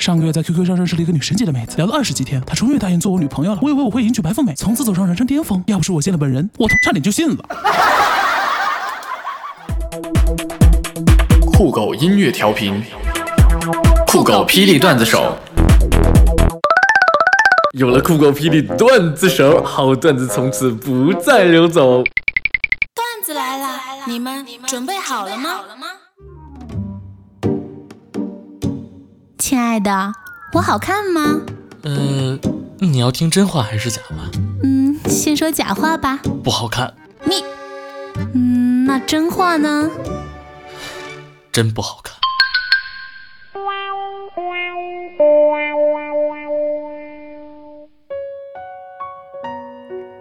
上个月在 QQ 上认识了一个女神级的妹子，聊了二十几天，她终于答应做我女朋友了。我以为我会迎娶白富美，从此走上人生巅峰。要不是我见了本人，我差点就信了。酷狗音乐调频，酷狗霹雳段子手。有了酷狗霹雳段子手，好段子从此不再流走。段子来了，你们准备好了吗？亲爱的，我好看吗？呃，你要听真话还是假话？嗯，先说假话吧。不好看。你，嗯，那真话呢？真不好看。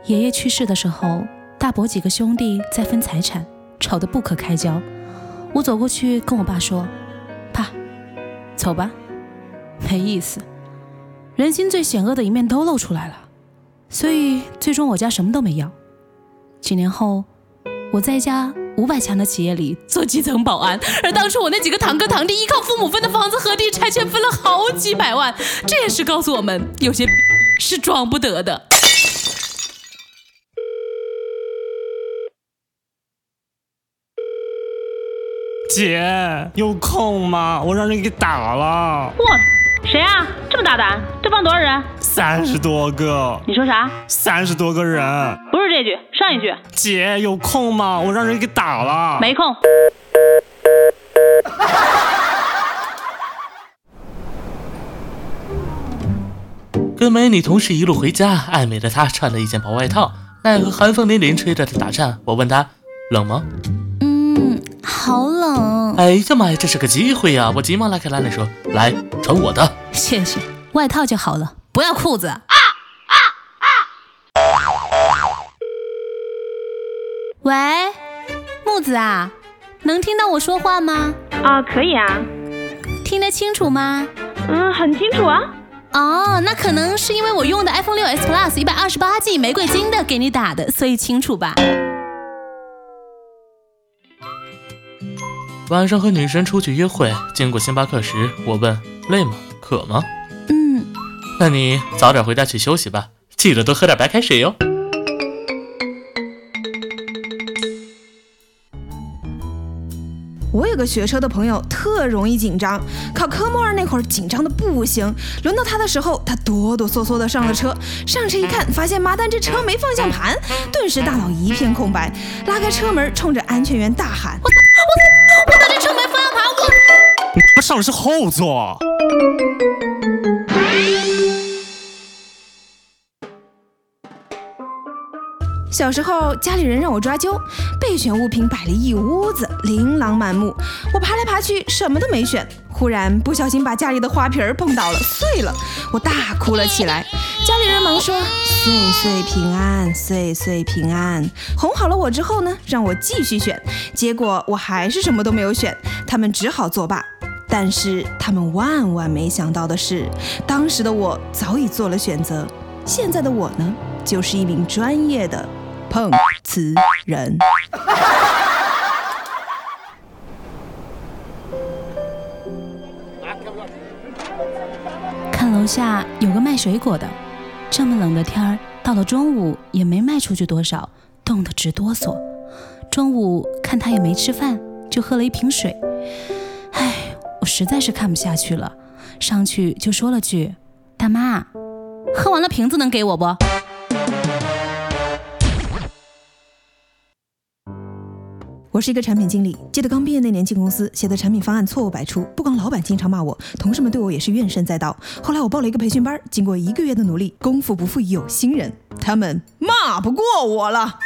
爷爷去世的时候，大伯几个兄弟在分财产，吵得不可开交。我走过去跟我爸说：“爸，走吧。”没意思，人心最险恶的一面都露出来了，所以最终我家什么都没要。几年后，我在一家五百强的企业里做基层保安，而当初我那几个堂哥堂弟依靠父母分的房子和地拆迁分了好几百万，这也是告诉我们，有些是装不得的。姐，有空吗？我让人给打了。谁啊？这么大胆？对方多少人？三十多个。你说啥？三十多个人。不是这句，上一句。姐有空吗？我让人给打了。没空。跟美女同事一路回家，爱美的她穿了一件薄外套，奈何寒风凛凛，吹着她打颤。我问她冷吗？嗯，好冷。哎呀妈呀，这是个机会呀！我急忙拉开拉链说：“来，穿我的。”谢谢，外套就好了，不要裤子。啊啊啊！喂，木子啊，能听到我说话吗？啊，可以啊。听得清楚吗？嗯，很清楚啊。哦，那可能是因为我用的 iPhone 6s Plus 一百二十八 G 玫瑰金的给你打的，所以清楚吧。晚上和女神出去约会，经过星巴克时，我问累吗？渴吗？嗯，那你早点回家去休息吧，记得多喝点白开水哟。我有个学车的朋友，特容易紧张，考科目二那会儿紧张的不行，轮到他的时候，他哆哆嗦嗦的上了车，上车一看，发现妈蛋这车没方向盘，顿时大脑一片空白，拉开车门，冲着安全员大喊：我我上的是后座。小时候家里人让我抓阄，备选物品摆了一屋子，琳琅满目。我爬来爬去，什么都没选。忽然不小心把家里的花瓶碰倒了，碎了，我大哭了起来。家里人忙说：“岁岁平安，岁岁平安。”哄好了我之后呢，让我继续选。结果我还是什么都没有选，他们只好作罢。但是他们万万没想到的是，当时的我早已做了选择。现在的我呢，就是一名专业的。碰瓷人。看楼下有个卖水果的，这么冷的天儿，到了中午也没卖出去多少，冻得直哆嗦。中午看他也没吃饭，就喝了一瓶水。实在是看不下去了，上去就说了句：“大妈，喝完了瓶子能给我不？”我是一个产品经理，记得刚毕业那年进公司，写的产品方案错误百出，不光老板经常骂我，同事们对我也是怨声载道。后来我报了一个培训班，经过一个月的努力，功夫不负有心人，他们骂不过我了。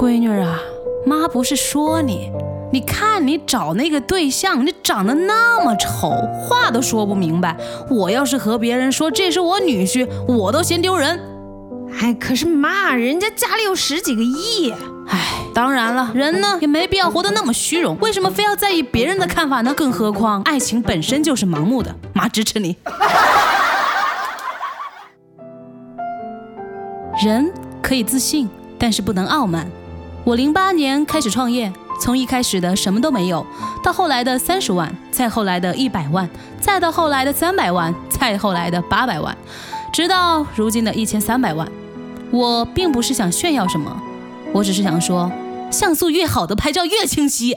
闺女啊，妈不是说你。你看，你找那个对象，你长得那么丑，话都说不明白。我要是和别人说这是我女婿，我都嫌丢人。哎，可是妈，人家家里有十几个亿。哎，当然了，人呢也没必要活得那么虚荣。为什么非要在意别人的看法呢？更何况，爱情本身就是盲目的。妈支持你。人可以自信，但是不能傲慢。我零八年开始创业。从一开始的什么都没有，到后来的三十万，再后来的一百万，再到后来的三百万，再后来的八百万，直到如今的一千三百万。我并不是想炫耀什么，我只是想说，像素越好的拍照越清晰。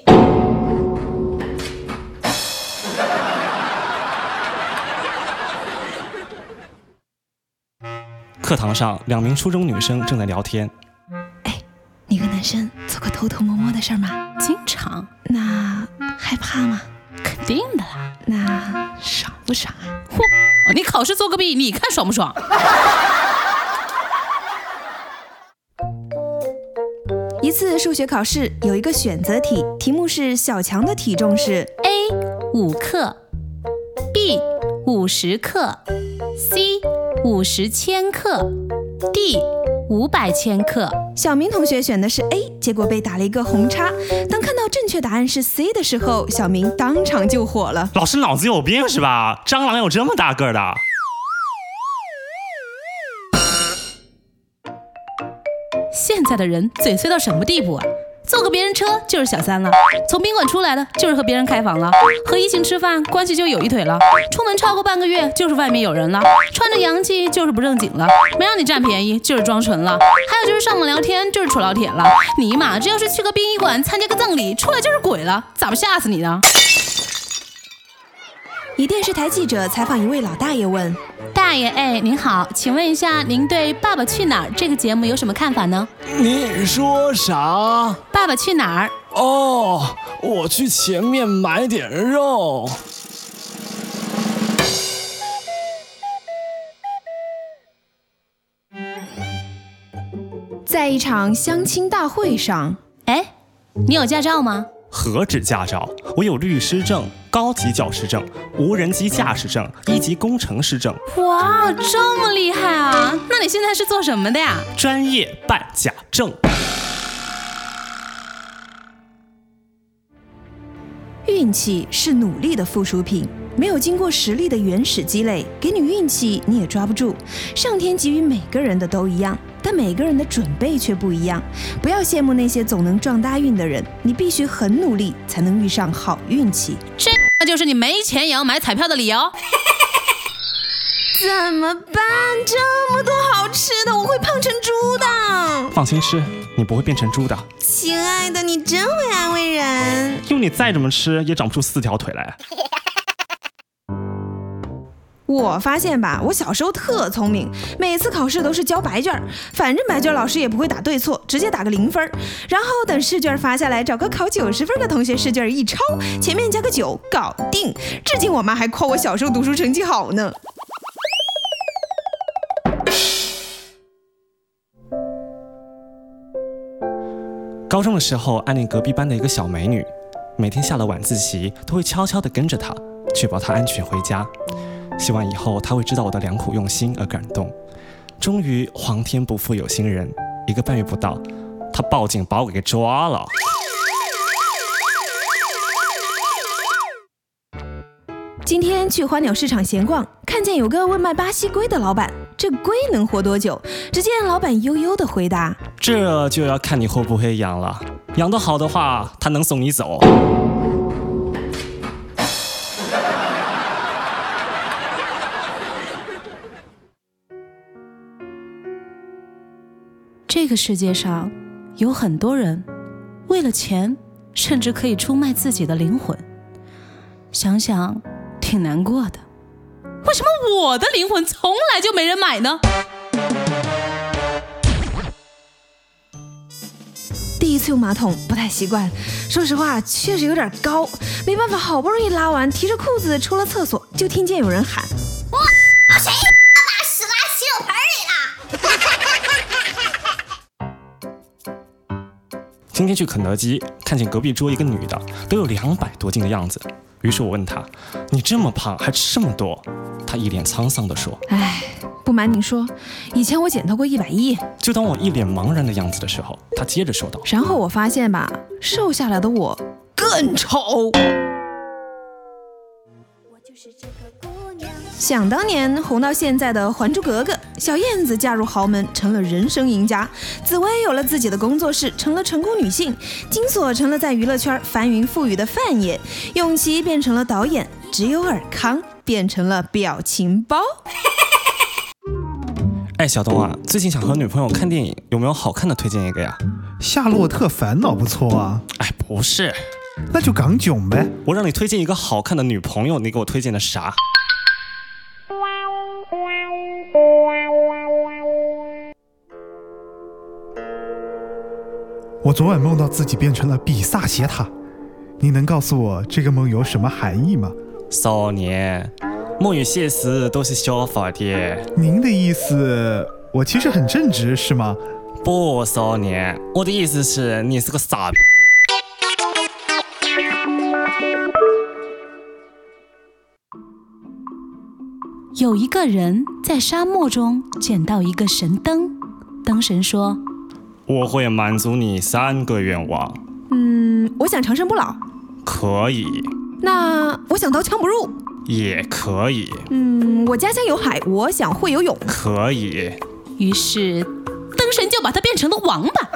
课堂上，两名初中女生正在聊天。生做过偷偷摸摸的事儿吗？经常，那害怕吗？肯定的啦。那爽不爽啊？嚯，你考试作个弊，你看爽不爽？一次数学考试有一个选择题，题目是小强的体重是 A 五克，B 五十克，C 五十千克，D 五百千克。小明同学选的是 A，结果被打了一个红叉。当看到正确答案是 C 的时候，小明当场就火了。老师脑子有病是吧？蟑螂有这么大个儿的？现在的人嘴碎到什么地步啊？坐个别人车就是小三了，从宾馆出来的就是和别人开房了，和异性吃饭关系就有一腿了，出门超过半个月就是外面有人了，穿着洋气就是不正经了，没让你占便宜就是装纯了，还有就是上网聊天就是处老铁了。尼玛，这要是去个殡仪馆参加个葬礼，出来就是鬼了，咋不吓死你呢？一电视台记者采访一位老大爷问：“大爷，哎，您好，请问一下，您对《爸爸去哪儿》这个节目有什么看法呢？”你说啥？《爸爸去哪儿》哦，我去前面买点肉。在一场相亲大会上，哎，你有驾照吗？何止驾照，我有律师证、高级教师证、无人机驾驶证、一级工程师证。哇，这么厉害啊！那你现在是做什么的呀？专业办假证。运气是努力的附属品，没有经过实力的原始积累，给你运气你也抓不住。上天给予每个人的都一样。但每个人的准备却不一样，不要羡慕那些总能撞大运的人，你必须很努力才能遇上好运气。这就是你没钱也要买彩票的理由。怎么办？这么多好吃的，我会胖成猪的。放心吃，你不会变成猪的。亲爱的，你真会安慰人。用你再怎么吃，也长不出四条腿来。我发现吧，我小时候特聪明，每次考试都是交白卷，反正白卷老师也不会打对错，直接打个零分。然后等试卷发下来，找个考九十分的同学试卷一抄，前面加个九，搞定。至今我妈还夸我小时候读书成绩好呢。高中的时候暗恋隔壁班的一个小美女，每天下了晚自习都会悄悄地跟着她，确保她安全回家。希望以后他会知道我的良苦用心而感动。终于，皇天不负有心人，一个半月不到，他报警把我给抓了。今天去花鸟市场闲逛，看见有个问卖巴西龟的老板，这龟能活多久？只见老板悠悠的回答：“这就要看你会不会养了，养得好的话，他能送你走。”这个世界上有很多人，为了钱，甚至可以出卖自己的灵魂。想想挺难过的。为什么我的灵魂从来就没人买呢？第一次用马桶不太习惯，说实话确实有点高，没办法，好不容易拉完，提着裤子出了厕所，就听见有人喊：“今天去肯德基，看见隔壁桌一个女的，都有两百多斤的样子。于是我问她：“你这么胖还吃这么多？”她一脸沧桑地说：“哎，不瞒你说，以前我减到过一百一。”就当我一脸茫然的样子的时候，她接着说道：“然后我发现吧，瘦下来的我更丑。”想当年红到现在的《还珠格格》，小燕子嫁入豪门，成了人生赢家；紫薇有了自己的工作室，成了成功女性；金锁成了在娱乐圈翻云覆雨的范爷；永琪变成了导演；只有尔康变成了表情包。哎，小东啊，最近想和女朋友看电影，有没有好看的推荐一个呀？《夏洛特烦恼》不错啊，哎，不是，那就港囧呗。我让你推荐一个好看的女朋友，你给我推荐的啥？我昨晚梦到自己变成了比萨斜塔，你能告诉我这个梦有什么含义吗？少年，梦与现实都是相反的。您的意思，我其实很正直是吗？不，少年，我的意思是你是个傻逼。有一个人在沙漠中捡到一个神灯，灯神说我会满足你三个愿望。嗯，我想长生不老。可以。那我想刀枪不入。也可以。嗯，我家乡有海，我想会游泳。可以。于是，灯神就把他变成了王八。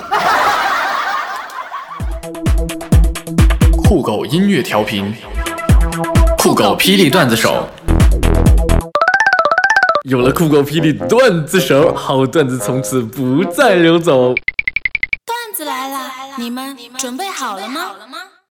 酷狗音乐调频，酷狗霹雳段子手。有了酷狗霹雳段子手，好段子从此不再流走。你们准备好了吗？